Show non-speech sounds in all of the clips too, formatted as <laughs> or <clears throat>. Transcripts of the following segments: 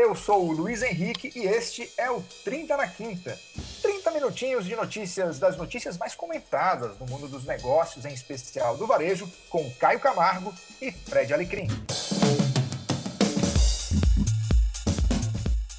Eu sou o Luiz Henrique e este é o 30 na Quinta. 30 minutinhos de notícias das notícias mais comentadas no mundo dos negócios, em especial do varejo, com Caio Camargo e Fred Alecrim.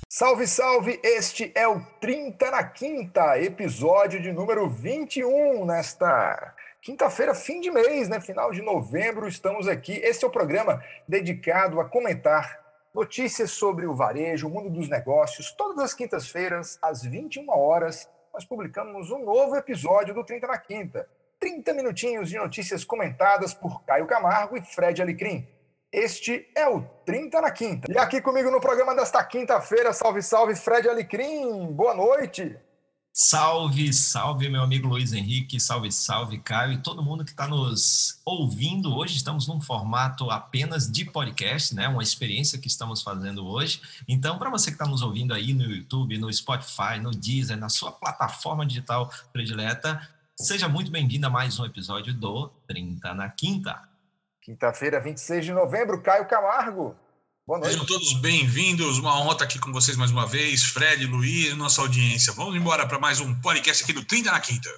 Salve, salve! Este é o 30 na Quinta, episódio de número 21 nesta quinta-feira, fim de mês, né? Final de novembro, estamos aqui. Este é o programa dedicado a comentar notícias sobre o varejo, o mundo dos negócios. Todas as quintas-feiras, às 21 horas, nós publicamos um novo episódio do 30 na Quinta. 30 minutinhos de notícias comentadas por Caio Camargo e Fred Alecrim. Este é o 30 na Quinta. E aqui comigo no programa desta quinta-feira, salve, salve, Fred Alecrim. Boa noite. Salve, salve, meu amigo Luiz Henrique, salve, salve, Caio e todo mundo que está nos ouvindo. Hoje estamos num formato apenas de podcast, né? Uma experiência que estamos fazendo hoje. Então, para você que está nos ouvindo aí no YouTube, no Spotify, no Deezer, na sua plataforma digital predileta, seja muito bem-vindo a mais um episódio do 30 na Quinta. Quinta-feira, 26 de novembro, Caio Camargo. Boa noite. Sejam todos bem-vindos. Uma honra estar aqui com vocês mais uma vez. Fred, Luiz, nossa audiência. Vamos embora para mais um podcast aqui do 30 na Quinta.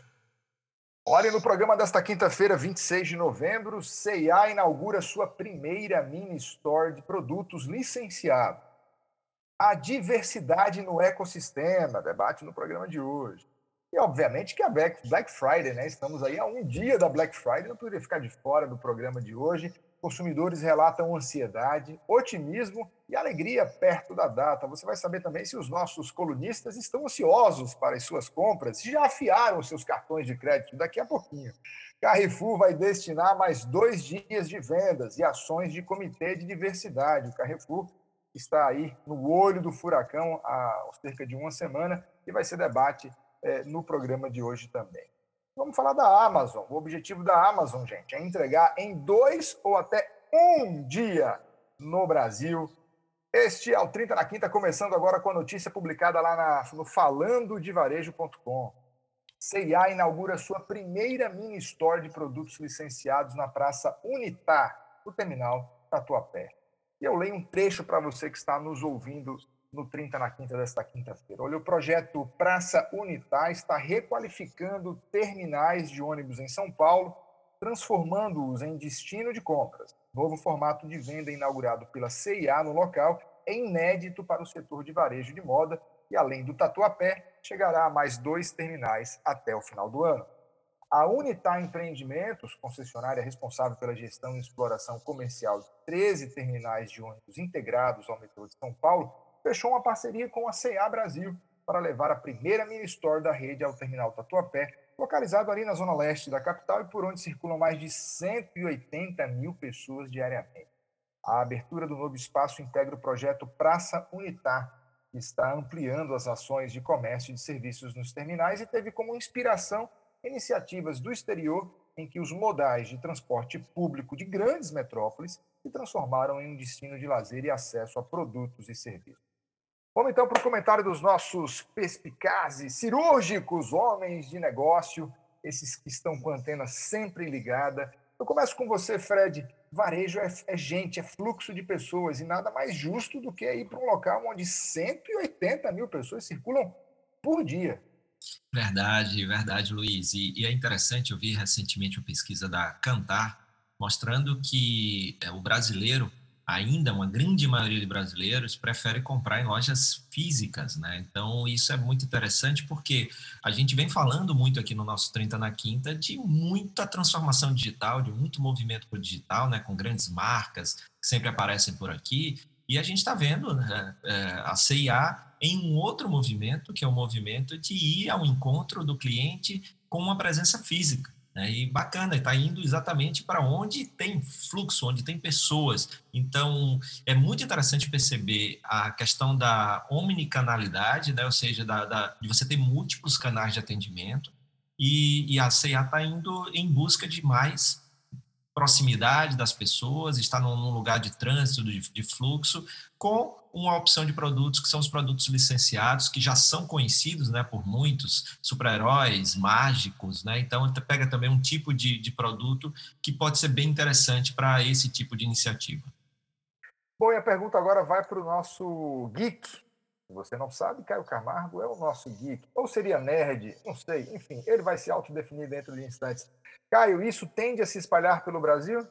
Olha, no programa desta quinta-feira, 26 de novembro, CIA inaugura sua primeira mini store de produtos licenciados. A diversidade no ecossistema, debate no programa de hoje. E, obviamente, que a Black Friday, né? Estamos aí a um dia da Black Friday, não poderia ficar de fora do programa de hoje. Consumidores relatam ansiedade, otimismo e alegria perto da data. Você vai saber também se os nossos colunistas estão ansiosos para as suas compras, se já afiaram seus cartões de crédito daqui a pouquinho. Carrefour vai destinar mais dois dias de vendas e ações de comitê de diversidade. O Carrefour está aí no olho do furacão há cerca de uma semana e vai ser debate é, no programa de hoje também. Vamos falar da Amazon. O objetivo da Amazon, gente, é entregar em dois ou até um dia no Brasil. Este é o 30 na Quinta, começando agora com a notícia publicada lá na, no falandodevarejo.com. CIA inaugura sua primeira mini store de produtos licenciados na Praça Unitar, no terminal Tatuapé. E eu leio um trecho para você que está nos ouvindo no 30 na quinta desta quinta-feira. Olha, o projeto Praça Unitar está requalificando terminais de ônibus em São Paulo, transformando-os em destino de compras. Novo formato de venda inaugurado pela CIA no local é inédito para o setor de varejo de moda e, além do Tatuapé, chegará a mais dois terminais até o final do ano. A Unitar Empreendimentos, concessionária responsável pela gestão e exploração comercial de 13 terminais de ônibus integrados ao metrô de São Paulo, fechou uma parceria com a CA Brasil para levar a primeira mini store da rede ao terminal Tatuapé, localizado ali na zona leste da capital e por onde circulam mais de 180 mil pessoas diariamente. A abertura do novo espaço integra o projeto Praça Unitar, que está ampliando as ações de comércio e de serviços nos terminais e teve como inspiração iniciativas do exterior em que os modais de transporte público de grandes metrópoles se transformaram em um destino de lazer e acesso a produtos e serviços. Vamos então para o comentário dos nossos perspicazes, cirúrgicos homens de negócio, esses que estão com a antena sempre ligada. Eu começo com você, Fred. Varejo é, é gente, é fluxo de pessoas, e nada mais justo do que ir para um local onde 180 mil pessoas circulam por dia. Verdade, verdade, Luiz. E, e é interessante, eu vi recentemente uma pesquisa da Cantar mostrando que é, o brasileiro ainda uma grande maioria de brasileiros prefere comprar em lojas físicas, né? Então isso é muito interessante porque a gente vem falando muito aqui no nosso 30 na Quinta de muita transformação digital, de muito movimento para o digital, né? Com grandes marcas que sempre aparecem por aqui e a gente está vendo né, é, a CIA em um outro movimento que é o movimento de ir ao encontro do cliente com uma presença física. Né? E bacana, está indo exatamente para onde tem fluxo, onde tem pessoas. Então, é muito interessante perceber a questão da omnicanalidade, né? ou seja, da, da de você ter múltiplos canais de atendimento, e, e a CEA está indo em busca de mais proximidade das pessoas, está num, lugar de trânsito, de, fluxo, com uma opção de produtos que são os produtos licenciados, que já são conhecidos né, por muitos, super-heróis, mágicos, né? Então, pega também um tipo de, de produto que pode ser bem interessante para esse tipo de iniciativa. Bom, e a pergunta agora vai para o nosso geek. Você não sabe, Caio Camargo é o nosso geek. Ou seria nerd, não sei. Enfim, ele vai se autodefinir dentro de instantes. Caio, isso tende a se espalhar pelo Brasil?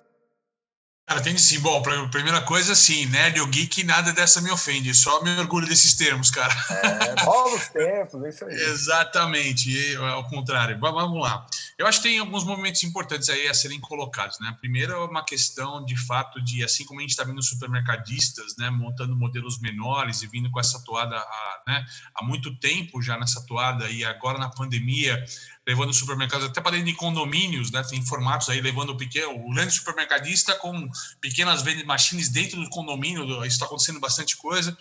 Cara, tem sim. Bom, primeira coisa, sim, nerd ou geek, nada dessa me ofende. Só me orgulho desses termos, cara. É, novos tempos, é isso aí. Exatamente, ao contrário. Vamos lá. Eu acho que tem alguns momentos importantes aí a serem colocados, né? Primeiro é uma questão, de fato, de, assim como a gente está vendo supermercadistas, né, montando modelos menores e vindo com essa toada há, né, há muito tempo já nessa toada e agora na pandemia, levando supermercados até para dentro de condomínios, né? Tem formatos aí levando o pequeno, o grande supermercadista com pequenas vending machines dentro do condomínio, isso está acontecendo bastante coisa.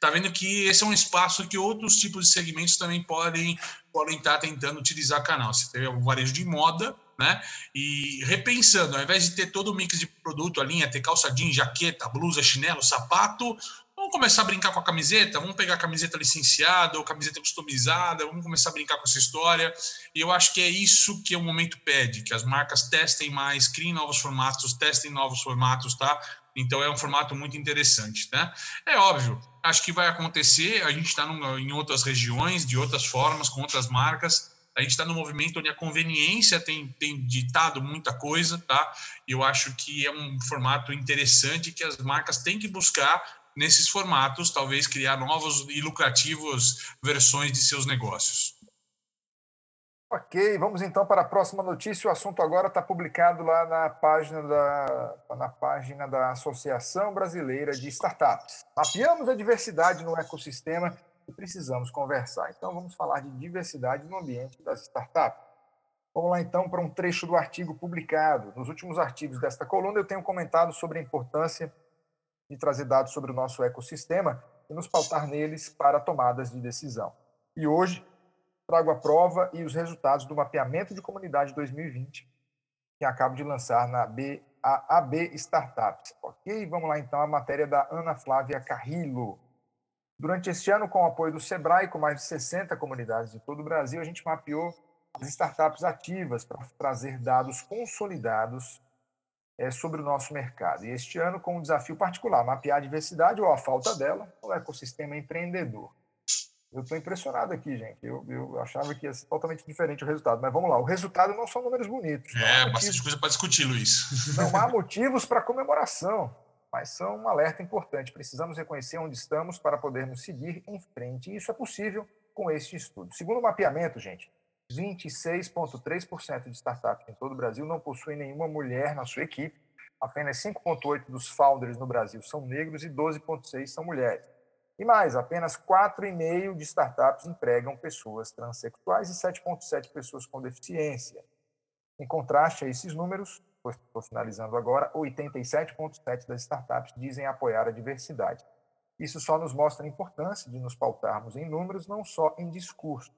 Tá vendo que esse é um espaço que outros tipos de segmentos também podem podem estar tá tentando utilizar canal. Você tem o varejo de moda, né? E repensando, ao invés de ter todo o mix de produto, a linha, ter calça jeans, jaqueta, blusa, chinelo, sapato, Vamos começar a brincar com a camiseta, vamos pegar a camiseta licenciada ou camiseta customizada, vamos começar a brincar com essa história. E eu acho que é isso que o momento pede, que as marcas testem mais, criem novos formatos, testem novos formatos, tá? Então é um formato muito interessante, né? É óbvio, acho que vai acontecer, a gente está em outras regiões, de outras formas, com outras marcas, a gente está no movimento onde a conveniência tem, tem ditado muita coisa, tá? Eu acho que é um formato interessante que as marcas têm que buscar nesses formatos, talvez criar novos e lucrativos versões de seus negócios. Ok, vamos então para a próxima notícia. O assunto agora está publicado lá na página da, na página da Associação Brasileira de Startups. Mapeamos a diversidade no ecossistema e precisamos conversar. Então vamos falar de diversidade no ambiente das startups. Vamos lá então para um trecho do artigo publicado. Nos últimos artigos desta coluna eu tenho comentado sobre a importância de trazer dados sobre o nosso ecossistema e nos pautar neles para tomadas de decisão. E hoje trago a prova e os resultados do mapeamento de comunidade 2020 que acabo de lançar na B, AB Startups. Ok? Vamos lá então a matéria da Ana Flávia Carrillo. Durante este ano, com o apoio do Sebrae, com mais de 60 comunidades de todo o Brasil, a gente mapeou as startups ativas para trazer dados consolidados é, sobre o nosso mercado. E este ano, com um desafio particular, mapear a diversidade ou a falta dela no ecossistema empreendedor. Eu estou impressionado aqui, gente. Eu, eu achava que ia ser totalmente diferente o resultado. Mas vamos lá. O resultado não são números bonitos. É, bastante coisa para discutir, Luiz. <laughs> Não há motivos para comemoração, mas são um alerta importante. Precisamos reconhecer onde estamos para podermos seguir em frente. E isso é possível com este estudo. Segundo o mapeamento, gente, 26,3% de startups em todo o Brasil não possuem nenhuma mulher na sua equipe. Apenas 5,8% dos founders no Brasil são negros e 12,6% são mulheres. E mais, apenas 4,5% de startups empregam pessoas transexuais e 7,7% pessoas com deficiência. Em contraste a esses números, estou finalizando agora, 87,7% das startups dizem apoiar a diversidade. Isso só nos mostra a importância de nos pautarmos em números, não só em discurso.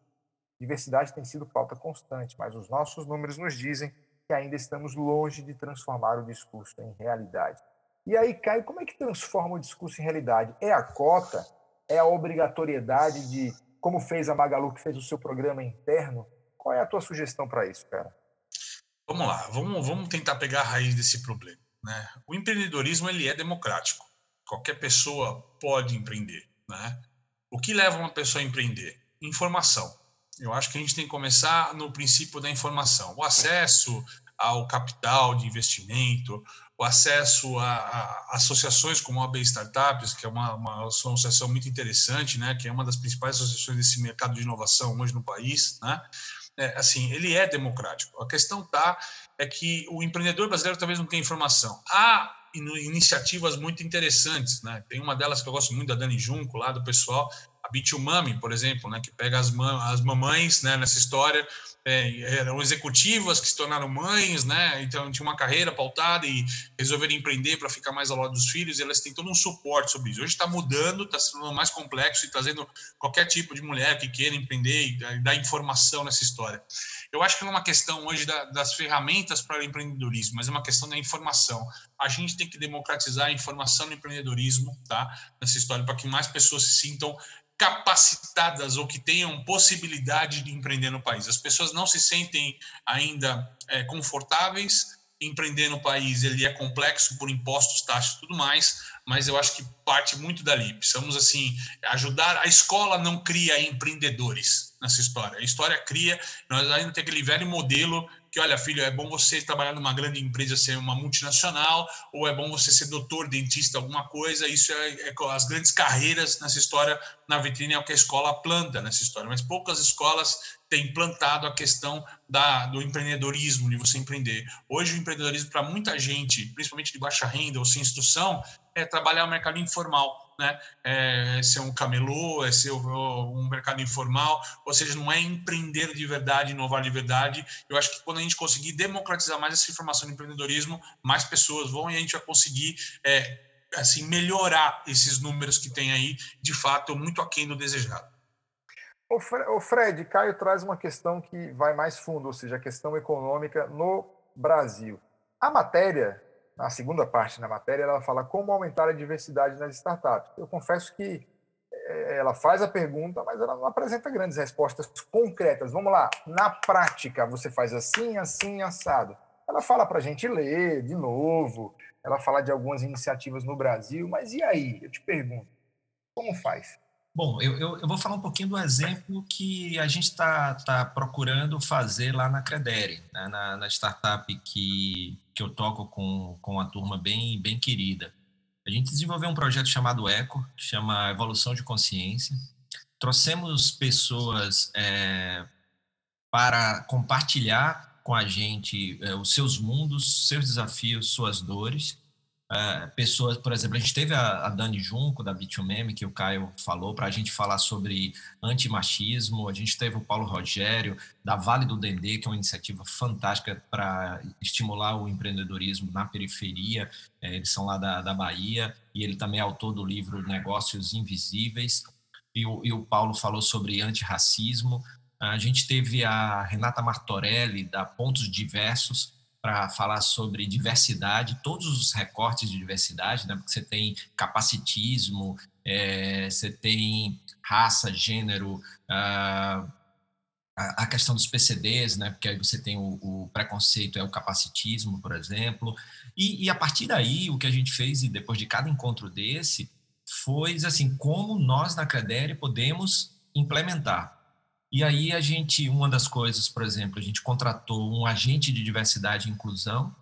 Diversidade tem sido pauta constante, mas os nossos números nos dizem que ainda estamos longe de transformar o discurso em realidade. E aí, Caio, como é que transforma o discurso em realidade? É a cota? É a obrigatoriedade de, como fez a Magalu, que fez o seu programa interno? Qual é a tua sugestão para isso, cara? Vamos lá, vamos, vamos tentar pegar a raiz desse problema. Né? O empreendedorismo ele é democrático. Qualquer pessoa pode empreender. Né? O que leva uma pessoa a empreender? Informação. Eu acho que a gente tem que começar no princípio da informação. O acesso ao capital de investimento, o acesso a, a associações como a AB Startups, que é uma, uma, associação muito interessante, né, que é uma das principais associações desse mercado de inovação hoje no país, né, é, assim, ele é democrático. A questão tá é que o empreendedor brasileiro talvez não tenha informação. Há iniciativas muito interessantes, né? Tem uma delas que eu gosto muito da Dani Junco, lá do pessoal, a Bitumami, por exemplo, né, que pega as, as mamães né, nessa história, é, eram executivas que se tornaram mães, né, então tinha uma carreira pautada e resolveram empreender para ficar mais ao lado dos filhos, e elas têm todo um suporte sobre isso. Hoje está mudando, está sendo mais complexo e trazendo qualquer tipo de mulher que queira empreender e dar informação nessa história. Eu acho que não é uma questão hoje da, das ferramentas para o empreendedorismo, mas é uma questão da informação. A gente tem que democratizar a informação no empreendedorismo, tá? Nessa história, para que mais pessoas se sintam capacitadas ou que tenham possibilidade de empreender no país. As pessoas não se sentem ainda é, confortáveis empreender no país ele é complexo por impostos, taxas e tudo mais, mas eu acho que parte muito dali. Precisamos assim ajudar. A escola não cria empreendedores nessa história. A história cria. Nós ainda tem aquele velho modelo que, olha, filho, é bom você trabalhar numa grande empresa, ser uma multinacional, ou é bom você ser doutor, dentista, alguma coisa. Isso é, é as grandes carreiras nessa história, na vitrine, é o que a escola planta nessa história. Mas poucas escolas têm plantado a questão da, do empreendedorismo, de você empreender. Hoje, o empreendedorismo, para muita gente, principalmente de baixa renda ou sem instrução, é trabalhar o mercado informal né? É ser um camelô, é ser um mercado informal, ou seja, não é empreender de verdade, inovar de verdade. Eu acho que quando a gente conseguir democratizar mais essa informação de empreendedorismo, mais pessoas vão e a gente vai conseguir é, assim melhorar esses números que tem aí, de fato, muito aquém do desejado. O Fred, Caio traz uma questão que vai mais fundo, ou seja, a questão econômica no Brasil. A matéria na segunda parte da matéria, ela fala como aumentar a diversidade nas startups. Eu confesso que é, ela faz a pergunta, mas ela não apresenta grandes respostas concretas. Vamos lá, na prática, você faz assim, assim, assado. Ela fala para a gente ler de novo, ela fala de algumas iniciativas no Brasil, mas e aí? Eu te pergunto, como faz? Bom, eu, eu, eu, vou falar um pouquinho do exemplo que a gente está tá procurando fazer lá na Credere, né, na, na, startup que, que eu toco com, com uma turma bem, bem querida. A gente desenvolveu um projeto chamado ECO, que chama Evolução de Consciência. Trouxemos pessoas é, para compartilhar com a gente é, os seus mundos, seus desafios, suas dores Uh, pessoas, por exemplo, a gente teve a, a Dani Junco, da Bitumeme, que o Caio falou, para a gente falar sobre antimachismo. A gente teve o Paulo Rogério, da Vale do Dendê, que é uma iniciativa fantástica para estimular o empreendedorismo na periferia. É, eles são lá da, da Bahia, e ele também é autor do livro Negócios Invisíveis. E o, e o Paulo falou sobre antirracismo. A gente teve a Renata Martorelli, da Pontos Diversos, para falar sobre diversidade, todos os recortes de diversidade, né? porque você tem capacitismo, é, você tem raça, gênero, a, a questão dos PCDs, né? porque aí você tem o, o preconceito, é o capacitismo, por exemplo, e, e, a partir daí, o que a gente fez, e depois de cada encontro desse, foi assim, como nós na Credere podemos implementar e aí a gente, uma das coisas, por exemplo, a gente contratou um agente de diversidade e inclusão,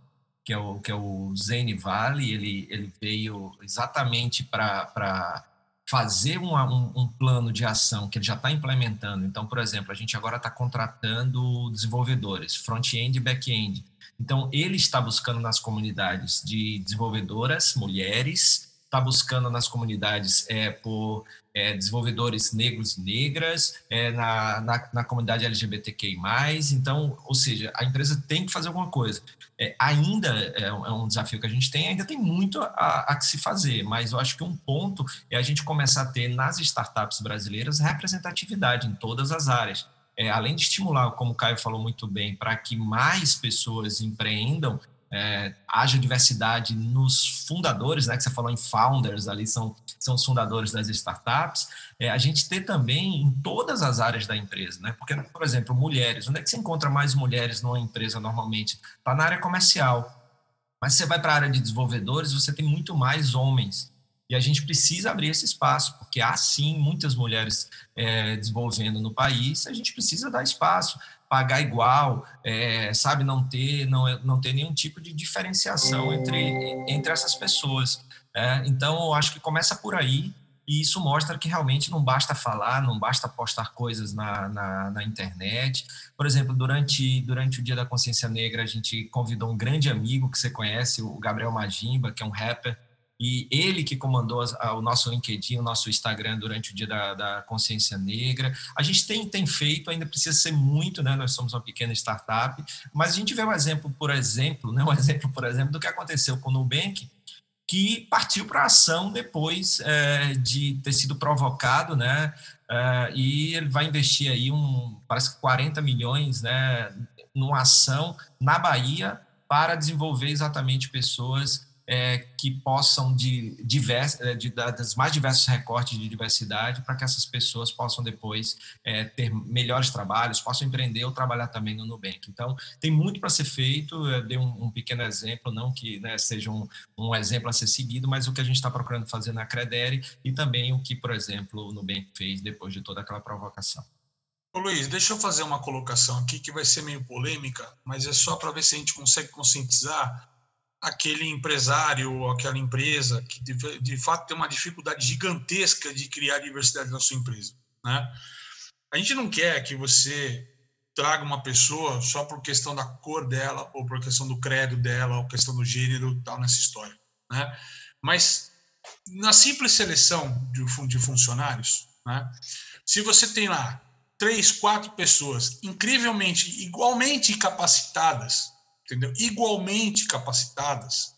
que é o, que é o Zene Vale, ele, ele veio exatamente para fazer um, um, plano de ação que ele já está implementando. Então, por exemplo, a gente agora está contratando desenvolvedores, front-end e back-end. Então, ele está buscando nas comunidades de desenvolvedoras, mulheres, está buscando nas comunidades é, por é, desenvolvedores negros e negras, é, na, na, na, comunidade LGBTQI+, então, ou seja, a empresa tem que fazer alguma coisa. É, ainda é, é, um desafio que a gente tem, ainda tem muito a, a, que se fazer, mas eu acho que um ponto é a gente começar a ter nas startups brasileiras representatividade em todas as áreas. É, além de estimular, como o Caio falou muito bem, para que mais pessoas empreendam, é, haja diversidade nos fundadores, né, que você falou em founders, ali são, são os fundadores das startups, é, a gente ter também em todas as áreas da empresa, né, porque, por exemplo, mulheres, onde é que você encontra mais mulheres numa empresa normalmente? Está na área comercial, mas você vai para a área de desenvolvedores, você tem muito mais homens, e a gente precisa abrir esse espaço, porque há sim muitas mulheres é, desenvolvendo no país, a gente precisa dar espaço pagar igual, é, sabe, não ter, não, não ter nenhum tipo de diferenciação entre, entre essas pessoas. É, então, eu acho que começa por aí, e isso mostra que realmente não basta falar, não basta postar coisas na, na, na, internet. Por exemplo, durante, durante o Dia da Consciência Negra, a gente convidou um grande amigo que você conhece, o Gabriel Magimba, que é um rapper, e ele que comandou o nosso LinkedIn, o nosso Instagram durante o Dia da, da, Consciência Negra. A gente tem, tem feito, ainda precisa ser muito, né? Nós somos uma pequena startup, mas a gente vê um exemplo, por exemplo, né? um exemplo, por exemplo, do que aconteceu com o Nubank, que partiu para a ação depois é, de ter sido provocado, né? É, e ele vai investir aí um, parece que 40 milhões, né? Numa ação na Bahia para desenvolver exatamente pessoas é, que possam de, divers, é, de, das mais diversos recortes de diversidade para que essas pessoas possam depois é, ter melhores trabalhos, possam empreender ou trabalhar também no Nubank. Então, tem muito para ser feito. Eu dei um, um pequeno exemplo, não que né, seja um, um, exemplo a ser seguido, mas o que a gente está procurando fazer na Credere e também o que, por exemplo, o Nubank fez depois de toda aquela provocação. Ô Luiz, deixa eu fazer uma colocação aqui que vai ser meio polêmica, mas é só para ver se a gente consegue conscientizar aquele empresário ou aquela empresa que de, de, fato tem uma dificuldade gigantesca de criar diversidade na sua empresa, né? A gente não quer que você traga uma pessoa só por questão da cor dela ou por questão do credo dela ou questão do gênero tal nessa história, né? Mas na simples seleção de, de funcionários, né? Se você tem lá três, quatro pessoas incrivelmente, igualmente capacitadas, entendeu? Igualmente capacitadas,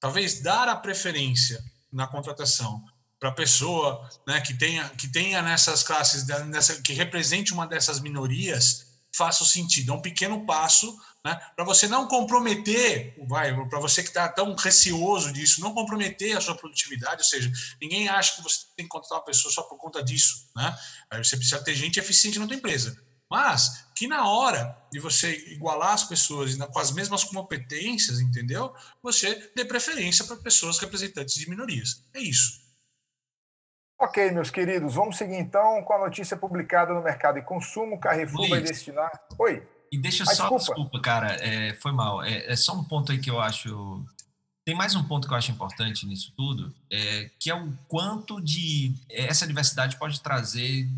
talvez dar a preferência na contratação para a pessoa né, que tenha que tenha nessas classes nessa, que represente uma dessas minorias faça sentido é um pequeno passo né, para você não comprometer, vai, para você que está tão receoso disso, não comprometer a sua produtividade, ou seja, ninguém acha que você tem que contratar uma pessoa só por conta disso, né? Aí você precisa ter gente eficiente na tua empresa. Mas que na hora de você igualar as pessoas com as mesmas competências, entendeu? Você dê preferência para pessoas representantes de minorias. É isso. Ok, meus queridos, vamos seguir então com a notícia publicada no Mercado e Consumo. Carrefour Luiz. vai destinar. Oi. E deixa ah, só, desculpa, desculpa cara, é, foi mal. É, é, só um ponto aí que eu acho. Tem mais um ponto que eu acho importante nisso tudo, é, que é o quanto de essa diversidade pode trazer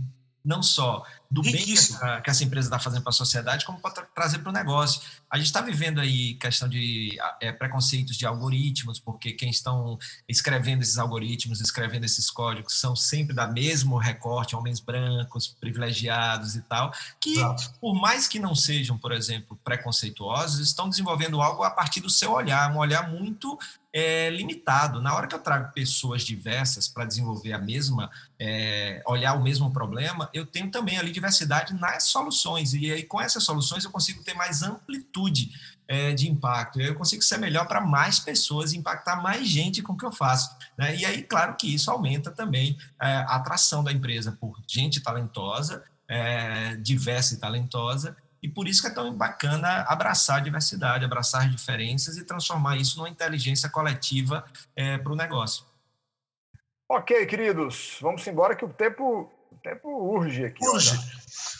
não só do bem que, que, essa empresa está fazendo para a sociedade, como para trazer para o negócio. A gente está vivendo aí questão de é, preconceitos de algoritmos, porque quem estão escrevendo esses algoritmos, escrevendo esses códigos, são sempre da mesmo recorte, homens brancos, privilegiados e tal, que, Exato. por mais que não sejam, por exemplo, preconceituosos, estão desenvolvendo algo a partir do seu olhar, um olhar muito é, limitado. Na hora que eu trago pessoas diversas para desenvolver a mesma, é, olhar o mesmo problema, eu tenho também ali diversidade nas soluções. E aí, com essas soluções, eu consigo ter mais amplitude é, de impacto. Eu consigo ser melhor para mais pessoas, impactar mais gente com o que eu faço. Né? E aí, claro que isso aumenta também é, a atração da empresa por gente talentosa, é, diversa e talentosa, e por isso que é tão bacana abraçar a diversidade, abraçar as diferenças e transformar isso numa inteligência coletiva é, para o negócio. Ok, queridos, vamos embora que o tempo, o tempo urge aqui. Urge.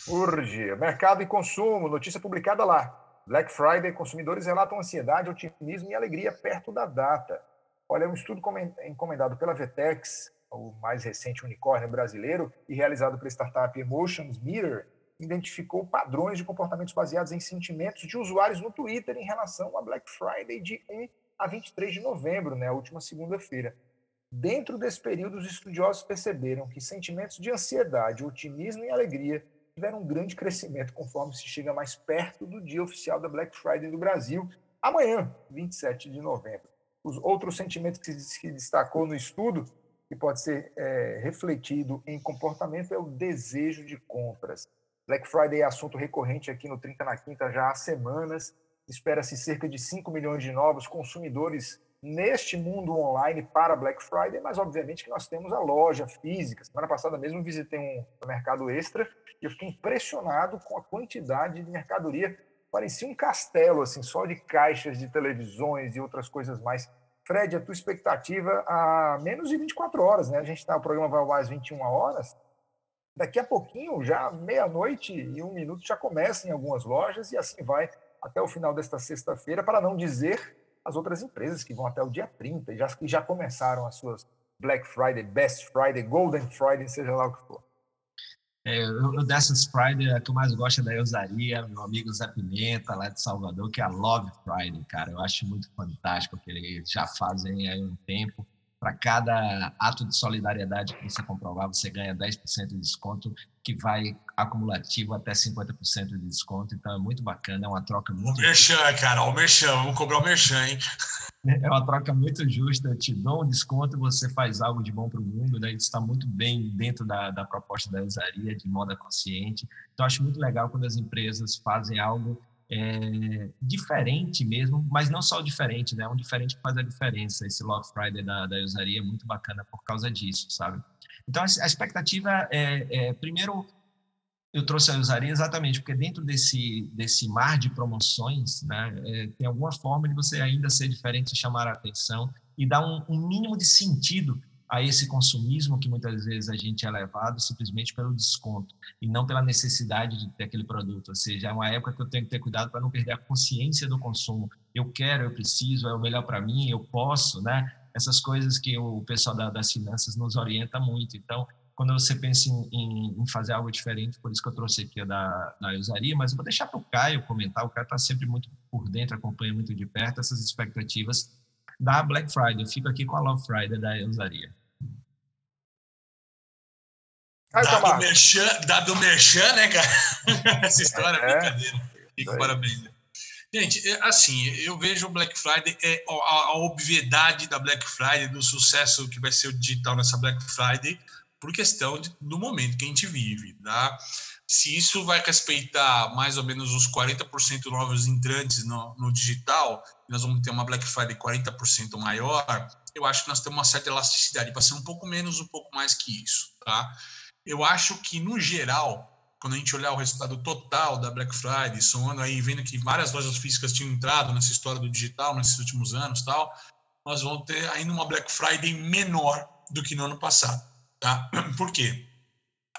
Olha. Urge. Mercado e consumo, notícia publicada lá. Black Friday, consumidores relatam ansiedade, otimismo e alegria perto da data. Olha, um estudo encomendado pela Vetex, o mais recente unicórnio brasileiro, e realizado pela startup Emotions Meter, identificou padrões de comportamentos baseados em sentimentos de usuários no Twitter em relação a Black Friday de 1 a 23 de novembro, né, a última segunda-feira. Dentro desse período, os estudiosos perceberam que sentimentos de ansiedade, otimismo e alegria tiveram um grande crescimento conforme se chega mais perto do dia oficial da Black Friday do Brasil, amanhã, 27 de novembro. Os outros sentimentos que se destacou no estudo, que pode ser é, refletido em comportamento, é o desejo de compras. Black Friday é assunto recorrente aqui no 30 na Quinta já há semanas. Espera-se cerca de 5 milhões de novos consumidores neste mundo online para Black Friday, mas obviamente que nós temos a loja física. Semana passada mesmo visitei um mercado extra e eu fiquei impressionado com a quantidade de mercadoria. Parecia um castelo, assim, só de caixas de televisões e outras coisas mais. Fred, a tua expectativa a menos de 24 horas, né? A gente está, o programa vai às 21 horas. Daqui a pouquinho, já meia-noite e um minuto, já começa em algumas lojas e assim vai até o final desta sexta-feira, para não dizer as outras empresas que vão até o dia 30 e já, já começaram as suas Black Friday, Best Friday, Golden Friday, seja lá o que for. É, eu, dessas Friday, a que eu mais gosto é da Eusaria, meu amigo Zé Pimenta, lá de Salvador, que é a Love Friday, cara. Eu acho muito fantástico que eles já fazem aí um tempo para cada ato de solidariedade que você comprovar, você ganha 10% de desconto, que vai acumulativo até 50% de desconto. Então é muito bacana, é uma troca muito. O merchan, cara, o merchan, vamos cobrar o merchan, hein? É uma troca muito justa. Eu te dou um desconto, você faz algo de bom para o mundo, né? Isso está muito bem dentro da, da proposta da usaria, de moda consciente. Então, acho muito legal quando as empresas fazem algo é, diferente mesmo, mas não só diferente, né? É um diferente faz a diferença. Esse Love Friday da, da usaria é muito bacana por causa disso, sabe? Então, a expectativa é, é primeiro, eu trouxe a usaria exatamente porque dentro desse, desse mar de promoções, né, é, tem alguma forma de você ainda ser diferente, chamar a atenção e dar um, um mínimo de sentido a esse consumismo que muitas vezes a gente é levado simplesmente pelo desconto e não pela necessidade de ter aquele produto. Ou seja, é uma época que eu tenho que ter cuidado para não perder a consciência do consumo. Eu quero, eu preciso, é o melhor para mim, eu posso, né? Essas coisas que o pessoal da, das finanças nos orienta muito. Então, quando você pensa em, em, em, fazer algo diferente, por isso que eu trouxe aqui a da, da usaria, mas eu vou deixar para o Caio comentar, o Caio está sempre muito por dentro, acompanha muito de perto essas expectativas da Black Friday. Eu fico aqui com a Love Friday da usaria. Ai, dado, merchan, dado merchan, né, cara? <laughs> Essa história é, é brincadeira. Fico parabéns. Gente, é, assim, eu vejo o Black Friday, é, a, a, obviedade da Black Friday, do sucesso que vai ser o digital nessa Black Friday, por questão de, do momento que a gente vive, tá? Se isso vai respeitar mais ou menos os 40% novos entrantes no, no digital, nós vamos ter uma Black Friday 40% maior, eu acho que nós temos uma certa elasticidade, para ser um pouco menos, um pouco mais que isso, tá? Eu acho que, no geral, quando a gente olhar o resultado total da Black Friday, somando aí, vendo que várias lojas físicas tinham entrado nessa história do digital nesses últimos anos tal, nós vamos ter ainda uma Black Friday menor do que no ano passado. Tá? <clears throat> Por quê?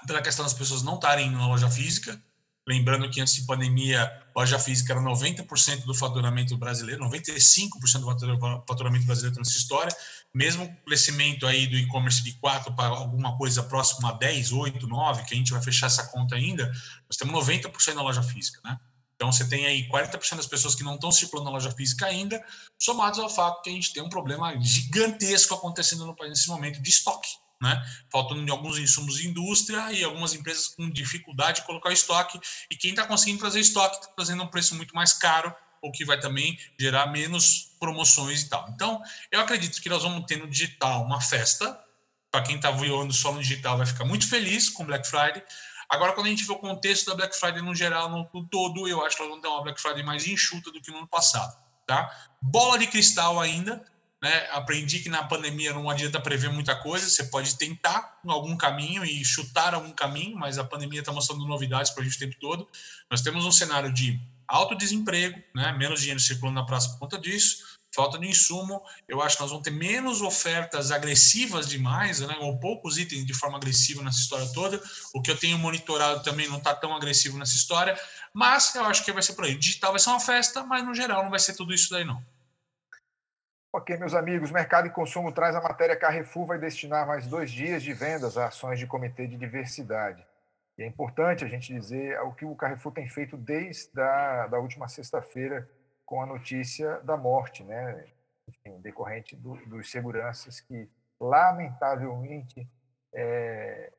Pela questão das pessoas não estarem na loja física, Lembrando que antes de pandemia, loja física era 90% do faturamento brasileiro, 95% do faturamento brasileiro nessa história. Mesmo o crescimento aí do e-commerce de 4 para alguma coisa próxima a 10, 8, 9, que a gente vai fechar essa conta ainda, nós temos 90% na loja física, né? Então, você tem aí 40% das pessoas que não estão circulando na loja física ainda, somados ao fato que a gente tem um problema gigantesco acontecendo no país nesse momento de estoque né? faltando alguns insumos de indústria e algumas empresas com dificuldade de colocar estoque. E quem está conseguindo trazer estoque está trazendo um preço muito mais caro, o que vai também gerar menos promoções e tal. Então, eu acredito que nós vamos ter no digital uma festa. Para quem está voando só no digital, vai ficar muito feliz com Black Friday. Agora, quando a gente vê o contexto da Black Friday no geral, no todo, eu acho que nós vamos ter uma Black Friday mais enxuta do que no ano passado. Tá? Bola de cristal ainda, né? Aprendi que na pandemia não adianta prever muita coisa, você pode tentar algum caminho e chutar algum caminho, mas a pandemia está mostrando novidades para a gente o tempo todo. Nós temos um cenário de alto desemprego, né? menos dinheiro circulando na praça por conta disso, falta de insumo. Eu acho que nós vamos ter menos ofertas agressivas demais, né? ou poucos itens de forma agressiva nessa história toda. O que eu tenho monitorado também não está tão agressivo nessa história, mas eu acho que vai ser por aí. Digital vai ser uma festa, mas no geral não vai ser tudo isso daí, não. Ok, meus amigos, Mercado e Consumo traz a matéria Carrefour vai destinar mais dois dias de vendas a ações de comitê de diversidade. E é importante a gente dizer o que o Carrefour tem feito desde a da última sexta-feira com a notícia da morte, né? Enfim, decorrente do, dos seguranças que, lamentavelmente, é,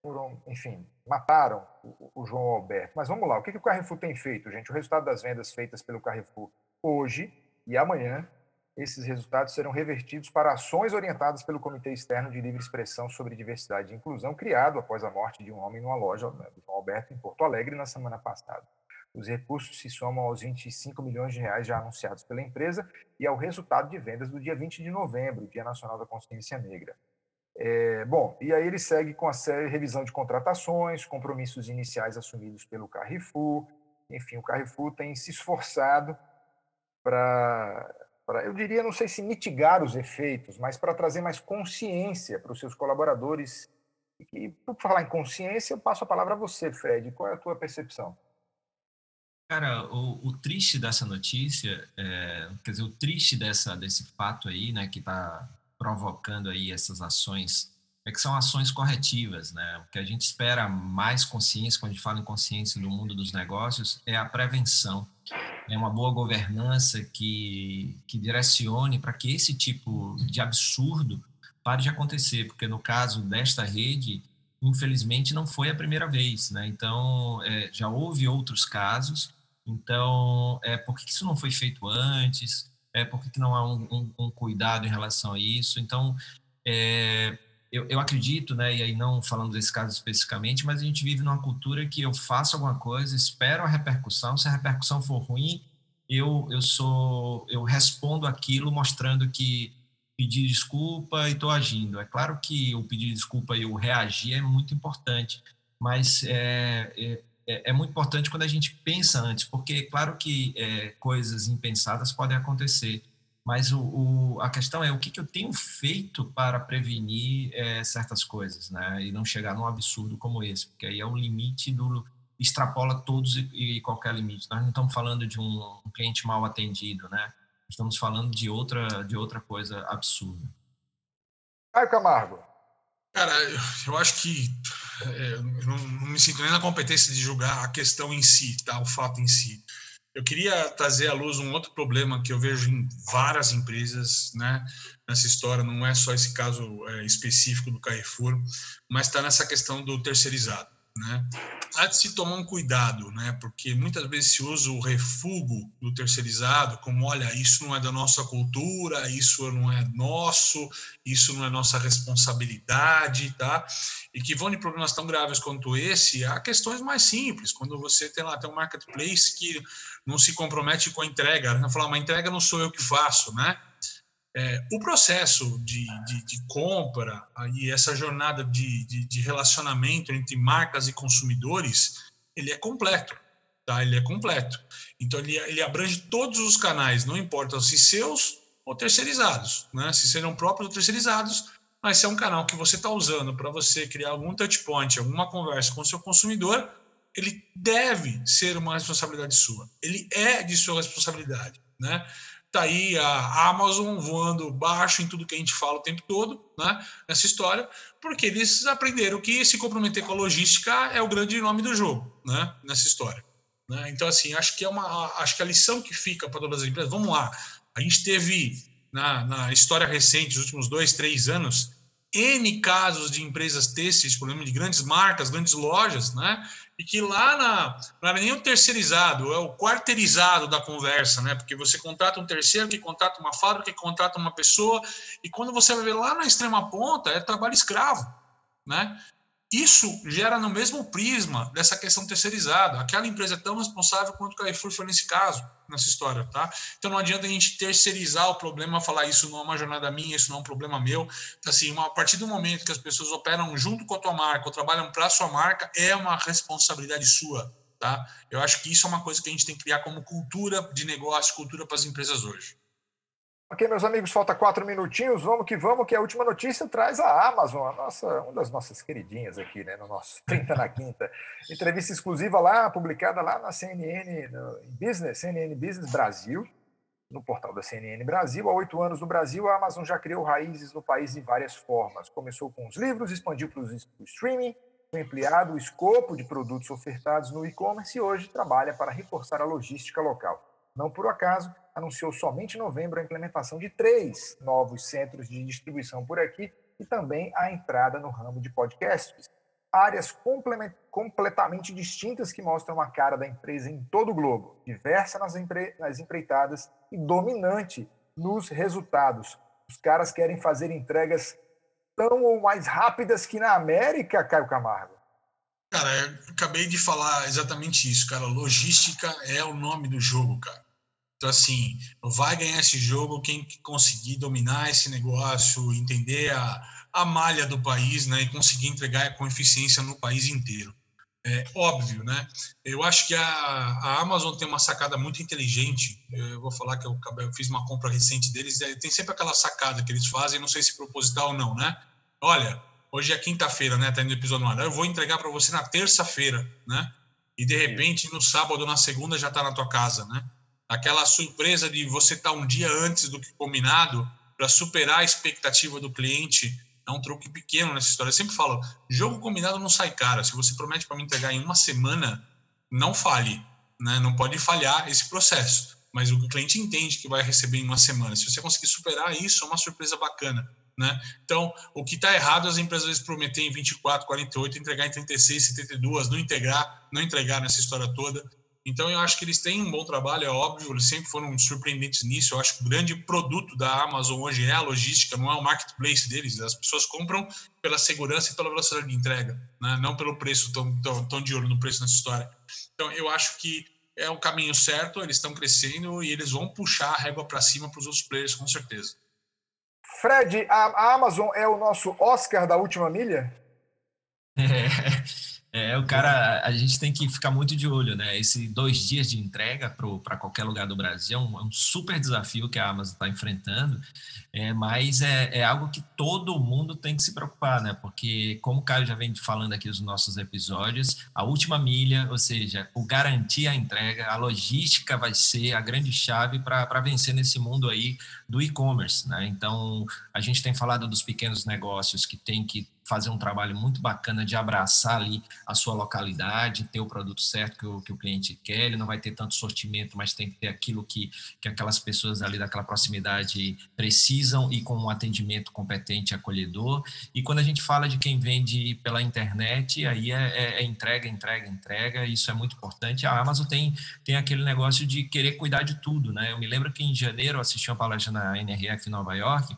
foram, enfim, mataram o, o, João Alberto. Mas vamos lá, o que, que o Carrefour tem feito, gente? O resultado das vendas feitas pelo Carrefour hoje e amanhã esses resultados serão revertidos para ações orientadas pelo Comitê Externo de Livre Expressão sobre Diversidade e Inclusão, criado após a morte de um homem numa loja né, do João Alberto, em Porto Alegre, na semana passada. Os recursos se somam aos 25 milhões de reais já anunciados pela empresa e ao resultado de vendas do dia 20 de novembro, Dia Nacional da Consciência Negra. É, bom, e aí ele segue com a série revisão de contratações, compromissos iniciais assumidos pelo Carrefour. Enfim, o Carrefour tem se esforçado para para, eu diria, não sei se mitigar os efeitos, mas para trazer mais consciência para os seus colaboradores. E, por falar em consciência, eu passo a palavra a você, Fred. Qual é a tua percepção? Cara, o, o triste dessa notícia, é, quer dizer, o triste dessa, desse fato aí, né, que está provocando aí essas ações, é que são ações corretivas, né? O que a gente espera mais consciência, quando a gente fala em consciência no mundo dos negócios, é a prevenção é uma boa governança que, que direcione para que esse tipo de absurdo pare de acontecer, porque no caso desta rede, infelizmente não foi a primeira vez, né? Então, é, já houve outros casos, então, é, por que isso não foi feito antes? É, por que não há um, um, um cuidado em relação a isso? Então, é, eu, eu acredito, né, e aí não falando desse caso especificamente, mas a gente vive numa cultura que eu faço alguma coisa, espero a repercussão, se a repercussão for ruim, eu, eu sou, eu respondo aquilo mostrando que pedi desculpa e estou agindo. É claro que o pedir desculpa e o reagir é muito importante, mas é, é, é, é muito importante quando a gente pensa antes, porque é claro que é, coisas impensadas podem acontecer, mas o, o, a questão é o que, que, eu tenho feito para prevenir é, certas coisas, né? E não chegar num absurdo como esse, porque aí é o limite do extrapola todos e, e qualquer limite. Nós não estamos falando de um, um, cliente mal atendido, né? Estamos falando de outra de outra coisa absurda. Caio Camargo. Cara, eu acho que é, eu não, não me sinto nem na competência de julgar a questão em si, tá? O fato em si. Eu queria trazer à luz um outro problema que eu vejo em várias empresas, né? Nessa história, não é só esse caso é, específico do Carrefour, mas está nessa questão do terceirizado né? Há de se tomar um cuidado, né? Porque muitas vezes se usa o refúgio do terceirizado como, olha, isso não é da nossa cultura, isso não é nosso, isso não é nossa responsabilidade, tá? E que vão de problemas tão graves quanto esse há questões mais simples. Quando você tem lá tem um marketplace que não se compromete com a entrega, não fala, uma entrega não sou eu que faço, né? É, o processo de, de, de, compra e essa jornada de, de, relacionamento entre marcas e consumidores, ele é completo, tá? Ele é completo. Então, ele, ele abrange todos os canais, não importa se seus ou terceirizados, né? Se serão próprios ou terceirizados, mas se é um canal que você está usando para você criar algum touchpoint, alguma conversa com o seu consumidor, ele deve ser uma responsabilidade sua. Ele é de sua responsabilidade, né? Tá aí a Amazon voando baixo em tudo que a gente fala o tempo todo, né? Nessa história, porque eles aprenderam que se comprometer com a logística é o grande nome do jogo, né? Nessa história. Né? Então, assim, acho que é uma, acho que a lição que fica para todas as empresas. Vamos lá, a gente teve na, na história recente, nos últimos dois, três anos, N casos de empresas têxteis, exemplo, de grandes marcas, grandes lojas, né? E que lá na, não era nem o terceirizado, é o quarteirizado da conversa, né? Porque você contrata um terceiro que contrata uma fábrica, que contrata uma pessoa, e quando você vai ver lá na extrema ponta, é trabalho escravo, né? Isso gera no mesmo prisma dessa questão terceirizada. Aquela empresa é tão responsável quanto o Carrefour foi nesse caso, nessa história, tá? Então não adianta a gente terceirizar o problema, falar isso não é uma jornada minha, isso não é um problema meu. Assim, uma, a partir do momento que as pessoas operam junto com a tua marca ou trabalham para a sua marca, é uma responsabilidade sua, tá? Eu acho que isso é uma coisa que a gente tem que criar como cultura de negócio, cultura para as empresas hoje. Ok, meus amigos, falta quatro minutinhos. Vamos que vamos, que a última notícia traz a Amazon, a nossa, uma das nossas queridinhas aqui, né, no nosso <laughs> 30 na quinta. Entrevista exclusiva lá, publicada lá na CNN no Business, CNN Business Brasil, no portal da CNN Brasil. Há oito anos no Brasil, a Amazon já criou raízes no país de várias formas. Começou com os livros, expandiu para o streaming, foi ampliado o escopo de produtos ofertados no e-commerce e hoje trabalha para reforçar a logística local. Não por acaso, anunciou somente em novembro a implementação de três novos centros de distribuição por aqui e também a entrada no ramo de podcasts. Áreas completamente distintas que mostram a cara da empresa em todo o globo, diversa nas, empre nas empreitadas e dominante nos resultados. Os caras querem fazer entregas tão ou mais rápidas que na América, Caio Camargo. Cara, eu acabei de falar exatamente isso, cara. Logística é o nome do jogo, cara. Então, assim, vai ganhar esse jogo quem conseguir dominar esse negócio, entender a, a malha do país, né, e conseguir entregar com eficiência no país inteiro. É óbvio, né? Eu acho que a, a Amazon tem uma sacada muito inteligente. Eu vou falar que eu, eu fiz uma compra recente deles. Tem sempre aquela sacada que eles fazem, não sei se proposital ou não, né? Olha, hoje é quinta-feira, né? Tá indo o episódio no ar. Eu vou entregar para você na terça-feira, né? E de repente, no sábado ou na segunda já está na tua casa, né? aquela surpresa de você estar tá um dia antes do que combinado para superar a expectativa do cliente é um truque pequeno nessa história. Eu sempre falo, jogo combinado não sai caro. Se você promete para me entregar em uma semana, não fale, né? Não pode falhar esse processo. Mas o cliente entende que vai receber em uma semana. Se você conseguir superar isso, é uma surpresa bacana. Né? Então, o que está errado, as empresas vezes prometerem em 24, 48, entregar em 36, 72, não integrar, não entregar nessa história toda Então eu acho que eles têm um bom trabalho, é óbvio, eles sempre foram surpreendentes nisso. Eu acho que o grande produto da Amazon hoje é a logística, não é o marketplace deles. As pessoas compram pela segurança e pela velocidade de entrega, né? não pelo preço, tão de olho no preço nessa história. Então eu acho que é o caminho certo, eles estão crescendo e eles vão puxar a régua para cima para os outros players, com certeza. Fred, a Amazon é o nosso Oscar da última milha? <laughs> É, o cara, a gente tem que ficar muito de olho, né? Esse dois dias de entrega para qualquer lugar do Brasil é um, é um, super desafio que a Amazon está enfrentando, é, mas é, é, algo que todo mundo tem que se preocupar, né? Porque, como o Caio já vem falando aqui nos nossos episódios, a última milha, ou seja, o garantir a entrega, a logística vai ser a grande chave para vencer nesse mundo aí do e-commerce, né? Então, a gente tem falado dos pequenos negócios que tem que fazer um trabalho muito bacana de abraçar ali a sua localidade, ter o produto certo que o, que o cliente quer, ele não vai ter tanto sortimento, mas tem que ter aquilo que, que aquelas pessoas ali daquela proximidade precisam e com um atendimento competente e acolhedor. E quando a gente fala de quem vende pela internet, aí é, é, é entrega, entrega, entrega, isso é muito importante. A Amazon tem, tem aquele negócio de querer cuidar de tudo, né? Eu me lembro que em janeiro eu assisti uma palestra na NRF Nova York,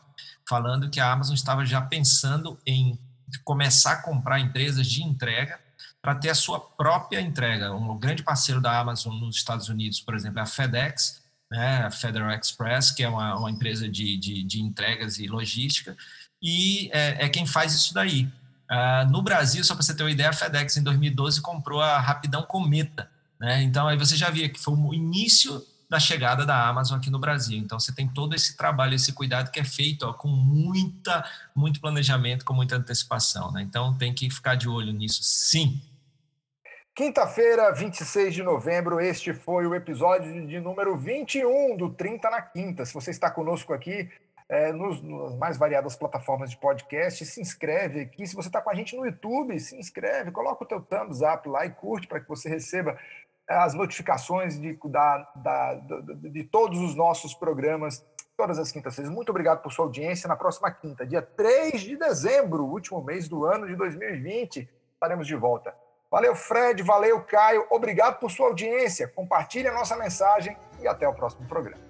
falando que a Amazon estava já pensando em começar a comprar empresas de entrega para ter a sua própria entrega. Um grande parceiro da Amazon nos Estados Unidos, por exemplo, é a FedEx, né, a Federal Express, que é uma, uma empresa de, de, de, entregas e logística, e é, é quem faz isso daí. Uh, no Brasil, só para você ter uma ideia, a FedEx em 2012 comprou a Rapidão Cometa. Né? Então, aí você já via que foi o início da chegada da Amazon aqui no Brasil. Então você tem todo esse trabalho, esse cuidado que é feito ó, com muita, muito planejamento, com muita antecipação. Né? Então tem que ficar de olho nisso, sim. Quinta-feira, 26 de novembro, este foi o episódio de número 21 do 30 na Quinta. Se você está conosco aqui é, nos, nas mais variadas plataformas de podcast, se inscreve aqui. Se você está com a gente no YouTube, se inscreve, coloca o teu thumbs up lá e curte para que você receba as notificações de, da, da, de, todos os nossos programas todas as quintas-feiras. Muito obrigado por sua audiência. Na próxima quinta, dia 3 de dezembro, último mês do ano de 2020, estaremos de volta. Valeu, Fred, valeu, Caio. Obrigado por sua audiência. Compartilhe a nossa mensagem e até o próximo programa.